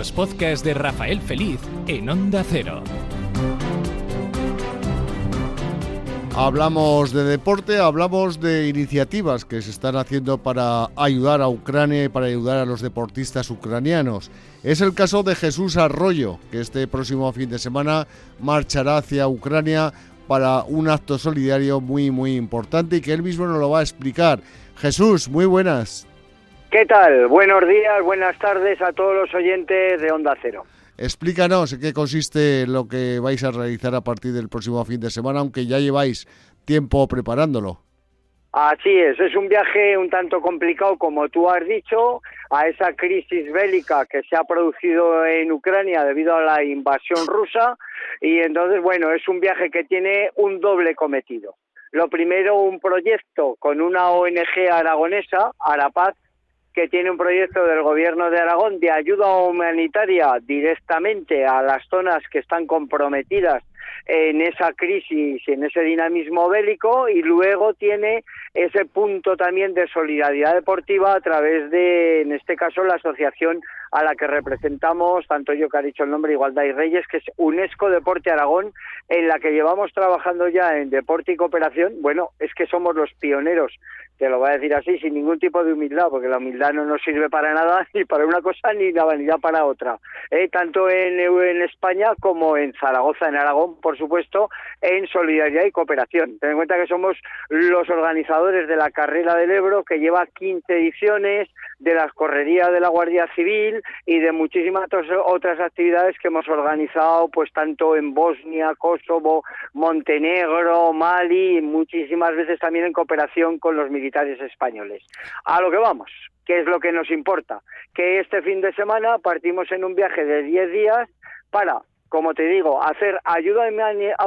Los podcasts de Rafael Feliz en Onda Cero. Hablamos de deporte, hablamos de iniciativas que se están haciendo para ayudar a Ucrania y para ayudar a los deportistas ucranianos. Es el caso de Jesús Arroyo, que este próximo fin de semana marchará hacia Ucrania para un acto solidario muy, muy importante y que él mismo nos lo va a explicar. Jesús, muy buenas. ¿Qué tal? Buenos días, buenas tardes a todos los oyentes de Onda Cero. Explícanos en qué consiste lo que vais a realizar a partir del próximo fin de semana, aunque ya lleváis tiempo preparándolo. Así es, es un viaje un tanto complicado, como tú has dicho, a esa crisis bélica que se ha producido en Ucrania debido a la invasión rusa. Y entonces, bueno, es un viaje que tiene un doble cometido. Lo primero, un proyecto con una ONG aragonesa, Arapaz, que tiene un proyecto del gobierno de Aragón de ayuda humanitaria directamente a las zonas que están comprometidas en esa crisis, en ese dinamismo bélico y luego tiene ese punto también de solidaridad deportiva a través de, en este caso, la asociación a la que representamos, tanto yo que ha dicho el nombre, Igualdad y Reyes, que es UNESCO Deporte Aragón, en la que llevamos trabajando ya en deporte y cooperación. Bueno, es que somos los pioneros, te lo voy a decir así, sin ningún tipo de humildad, porque la humildad no nos sirve para nada, ni para una cosa, ni la vanidad para otra. Eh, tanto en, España como en Zaragoza, en Aragón, por supuesto, en solidaridad y cooperación. Ten en cuenta que somos los organizadores de la carrera del Ebro, que lleva 15 ediciones, de las correrías de la Guardia Civil y de muchísimas otras actividades que hemos organizado, pues tanto en Bosnia, Kosovo, Montenegro, Mali, muchísimas veces también en cooperación con los militares españoles. A lo que vamos, ¿qué es lo que nos importa? Que este fin de semana partimos en un viaje de 10 días para como te digo, hacer ayuda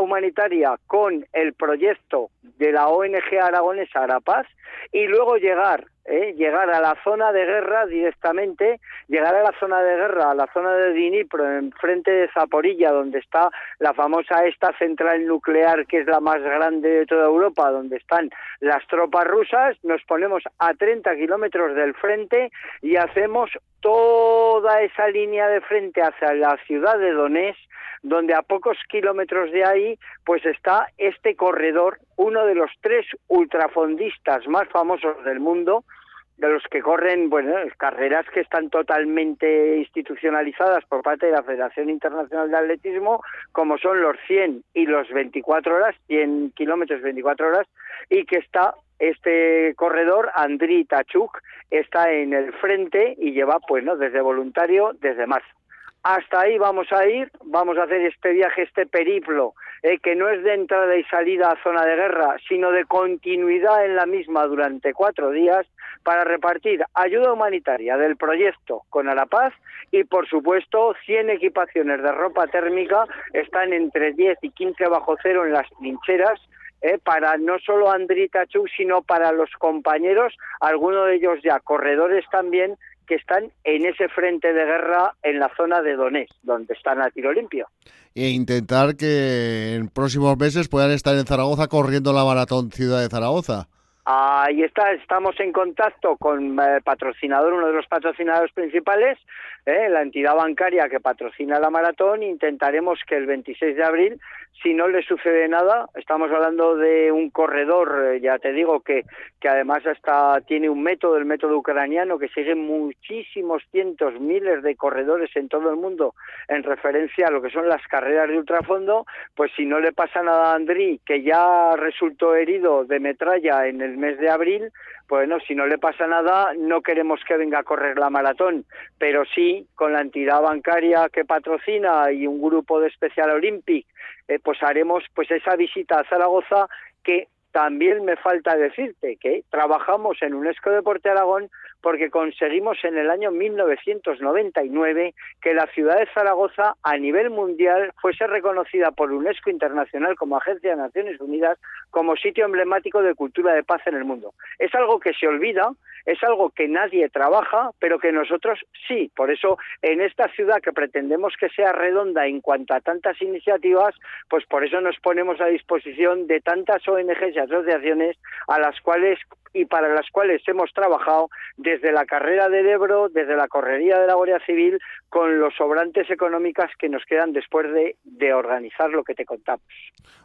humanitaria con el proyecto de la ONG aragonesa Arapaz y luego llegar, ¿eh? llegar a la zona de guerra directamente, llegar a la zona de guerra, a la zona de Dinipro, enfrente de Zaporilla, donde está la famosa esta central nuclear que es la más grande de toda Europa, donde están las tropas rusas, nos ponemos a 30 kilómetros del frente y hacemos toda esa línea de frente hacia la ciudad de Donetsk, donde a pocos kilómetros de ahí pues está este corredor, uno de los tres ultrafondistas más famosos del mundo, de los que corren, bueno, carreras que están totalmente institucionalizadas por parte de la Federación Internacional de Atletismo, como son los 100 y los 24 horas, 100 kilómetros 24 horas, y que está este corredor, Andriy Tachuk, está en el frente y lleva, pues, ¿no? desde voluntario desde marzo. Hasta ahí vamos a ir, vamos a hacer este viaje, este periplo, eh, que no es de entrada y salida a zona de guerra, sino de continuidad en la misma durante cuatro días para repartir ayuda humanitaria del proyecto con Arapaz y, por supuesto, 100 equipaciones de ropa térmica están entre 10 y 15 bajo cero en las trincheras eh, para no solo Andriy Tachuk, sino para los compañeros, algunos de ellos ya corredores también, que están en ese frente de guerra en la zona de Donetsk, donde están a tiro limpio. E intentar que en próximos meses puedan estar en Zaragoza corriendo la maratón Ciudad de Zaragoza. Ahí está, estamos en contacto con el eh, patrocinador, uno de los patrocinadores principales, eh, la entidad bancaria que patrocina la maratón. Intentaremos que el 26 de abril, si no le sucede nada, estamos hablando de un corredor, eh, ya te digo, que, que además hasta tiene un método, el método ucraniano, que sigue muchísimos cientos, miles de corredores en todo el mundo en referencia a lo que son las carreras de ultrafondo, pues si no le pasa nada a Andrí, que ya resultó herido de metralla en el mes de abril, bueno, si no le pasa nada, no queremos que venga a correr la maratón, pero sí con la entidad bancaria que patrocina y un grupo de Special Olympic, eh, pues haremos pues esa visita a Zaragoza que también me falta decirte que trabajamos en UNESCO Deporte Aragón porque conseguimos en el año 1999 que la ciudad de Zaragoza a nivel mundial fuese reconocida por UNESCO Internacional como Agencia de Naciones Unidas como sitio emblemático de cultura de paz en el mundo. Es algo que se olvida, es algo que nadie trabaja, pero que nosotros sí. Por eso en esta ciudad que pretendemos que sea redonda en cuanto a tantas iniciativas, pues por eso nos ponemos a disposición de tantas ONGs y asociaciones a las cuales y para las cuales hemos trabajado desde la carrera del Ebro, desde la correría de la Guardia Civil, con los sobrantes económicas que nos quedan después de, organizar lo que te contamos.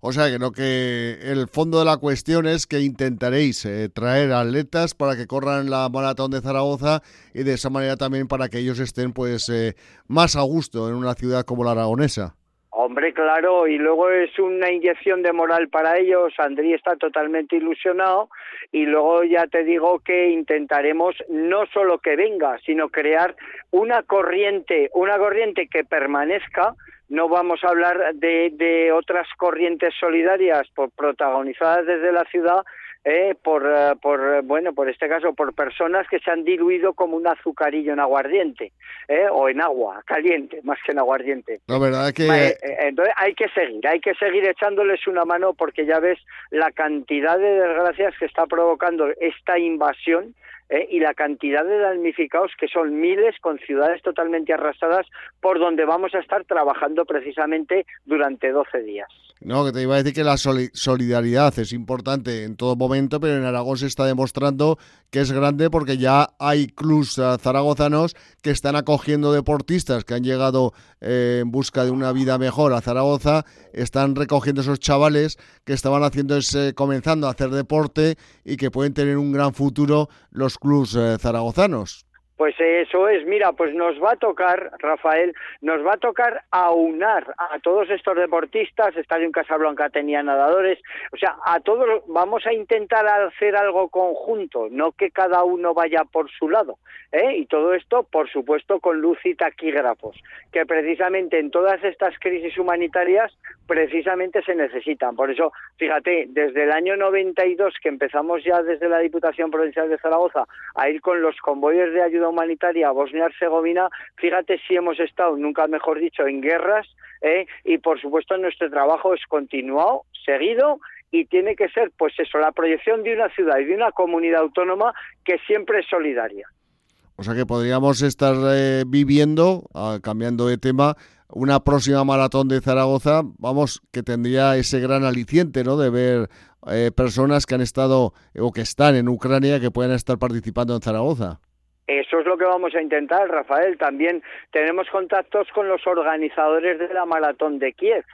O sea que lo que el fondo de la cuestión es que intentaréis eh, traer atletas para que corran la maratón de Zaragoza y de esa manera también para que ellos estén pues eh, más a gusto en una ciudad como la aragonesa. Hombre, claro, y luego es una inyección de moral para ellos. Andrés está totalmente ilusionado y luego ya te digo que intentaremos no solo que venga, sino crear una corriente, una corriente que permanezca. No vamos a hablar de, de otras corrientes solidarias protagonizadas desde la ciudad, eh, por, eh, por, bueno, por este caso, por personas que se han diluido como un azucarillo en aguardiente, eh, o en agua caliente, más que en aguardiente. La verdad es que... Eh, entonces hay que seguir, hay que seguir echándoles una mano porque ya ves la cantidad de desgracias que está provocando esta invasión ¿eh? y la cantidad de damnificados que son miles con ciudades totalmente arrasadas por donde vamos a estar trabajando precisamente durante 12 días. No, que te iba a decir que la solidaridad es importante en todo momento, pero en Aragón se está demostrando que es grande porque ya hay clubs zaragozanos que están acogiendo deportistas que han llegado eh, en busca de una vida mejor a Zaragoza, están recogiendo esos chavales que estaban haciendo ese, comenzando a hacer deporte y que pueden tener un gran futuro los clubs eh, zaragozanos. Pues eso es, mira, pues nos va a tocar, Rafael, nos va a tocar aunar a todos estos deportistas, Estadio en Casablanca tenía nadadores, o sea, a todos vamos a intentar hacer algo conjunto, no que cada uno vaya por su lado, ¿eh? Y todo esto, por supuesto, con luz y taquígrafos, que precisamente en todas estas crisis humanitarias, precisamente se necesitan. Por eso, fíjate, desde el año 92 que empezamos ya desde la Diputación Provincial de Zaragoza a ir con los convoyes de ayuda humanitaria a Bosnia-Herzegovina, fíjate si hemos estado, nunca mejor dicho, en guerras ¿eh? y por supuesto nuestro trabajo es continuado, seguido y tiene que ser, pues eso, la proyección de una ciudad y de una comunidad autónoma que siempre es solidaria. O sea que podríamos estar eh, viviendo, ah, cambiando de tema, una próxima maratón de Zaragoza, vamos, que tendría ese gran aliciente, ¿no? De ver eh, personas que han estado o que están en Ucrania que puedan estar participando en Zaragoza. Eso es lo que vamos a intentar, Rafael. También tenemos contactos con los organizadores de la maratón de Kiev.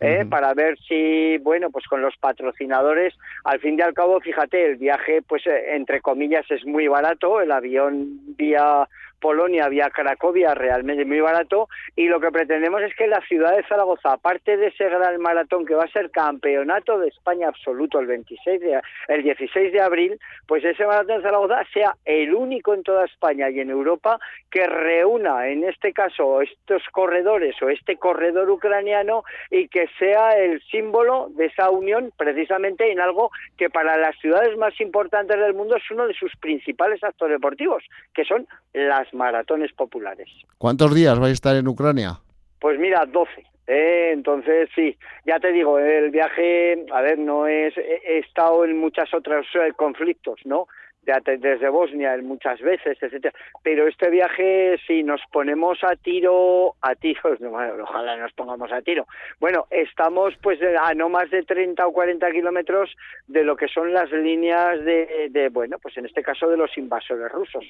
¿eh? para ver si, bueno, pues con los patrocinadores, al fin y al cabo, fíjate, el viaje, pues eh, entre comillas, es muy barato, el avión vía Polonia vía Cracovia realmente muy barato. Y lo que pretendemos es que la ciudad de Zaragoza, aparte de ese gran maratón que va a ser campeonato de España absoluto el 26 de, el 16 de abril, pues ese maratón de Zaragoza sea el único en toda España y en Europa que reúna en este caso estos corredores o este corredor ucraniano y que sea el símbolo de esa unión precisamente en algo que para las ciudades más importantes del mundo es uno de sus principales actos deportivos, que son las maratones populares. ¿Cuántos días vais a estar en Ucrania? Pues mira, 12. ¿eh? entonces, sí, ya te digo, el viaje, a ver, no es, he estado en muchos otros eh, conflictos, ¿no? Desde Bosnia muchas veces, etcétera. Pero este viaje, si nos ponemos a tiro, a tiros, ojalá nos pongamos a tiro. Bueno, estamos pues a no más de 30 o 40 kilómetros de lo que son las líneas de, de, bueno, pues en este caso de los invasores rusos.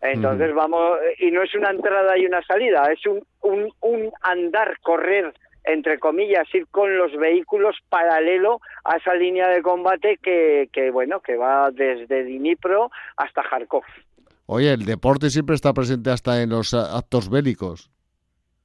Entonces vamos, y no es una entrada y una salida, es un, un, un andar, correr entre comillas, ir con los vehículos paralelo a esa línea de combate que, que bueno, que va desde Dnipro hasta Kharkov. Oye, el deporte siempre está presente hasta en los actos bélicos.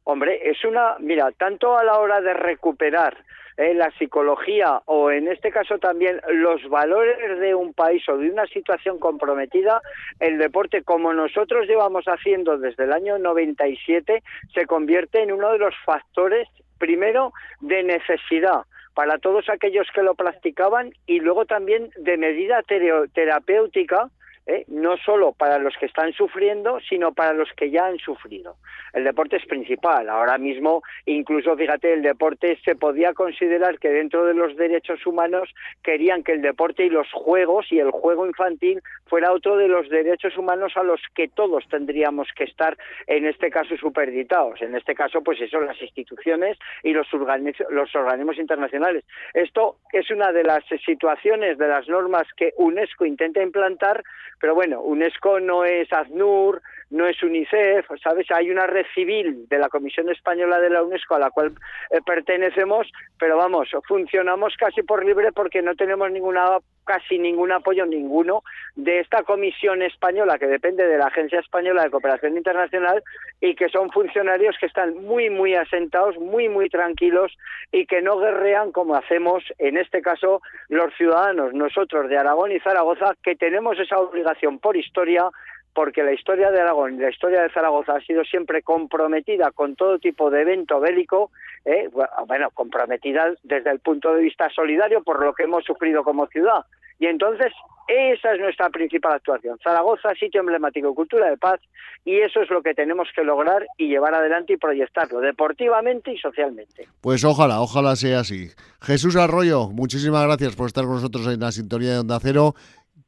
Hombre, es una, mira, tanto a la hora de recuperar eh, la psicología o en este caso también los valores de un país o de una situación comprometida, el deporte como nosotros llevamos haciendo desde el año 97 se convierte en uno de los factores primero de necesidad para todos aquellos que lo practicaban y luego también de medida terapéutica ¿eh? no solo para los que están sufriendo, sino para los que ya han sufrido. El deporte es principal. Ahora mismo, incluso, fíjate, el deporte se podía considerar que dentro de los derechos humanos querían que el deporte y los juegos y el juego infantil fuera otro de los derechos humanos a los que todos tendríamos que estar, en este caso, superditados. En este caso, pues eso, las instituciones y los, los organismos internacionales. Esto es una de las situaciones, de las normas que UNESCO intenta implantar pero bueno, UNESCO no es ACNUR, no es UNICEF, ¿sabes? Hay una red civil de la Comisión Española de la UNESCO a la cual eh, pertenecemos, pero vamos, funcionamos casi por libre porque no tenemos ninguna casi ningún apoyo ninguno de esta comisión española que depende de la Agencia Española de Cooperación Internacional y que son funcionarios que están muy muy asentados, muy muy tranquilos y que no guerrean como hacemos en este caso los ciudadanos, nosotros de Aragón y Zaragoza que tenemos esa obligación por historia porque la historia de Aragón y la historia de Zaragoza ha sido siempre comprometida con todo tipo de evento bélico, eh, bueno, comprometida desde el punto de vista solidario por lo que hemos sufrido como ciudad. Y entonces, esa es nuestra principal actuación. Zaragoza, sitio emblemático, cultura de paz, y eso es lo que tenemos que lograr y llevar adelante y proyectarlo, deportivamente y socialmente. Pues ojalá, ojalá sea así. Jesús Arroyo, muchísimas gracias por estar con nosotros en la sintonía de Onda Cero.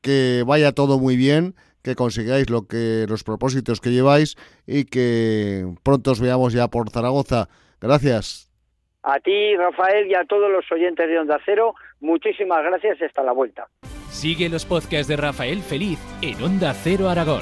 Que vaya todo muy bien que consigáis lo que los propósitos que lleváis y que pronto os veamos ya por Zaragoza. Gracias. A ti, Rafael, y a todos los oyentes de Onda Cero, muchísimas gracias y hasta la vuelta. Sigue los podcasts de Rafael Feliz en Onda Cero Aragón.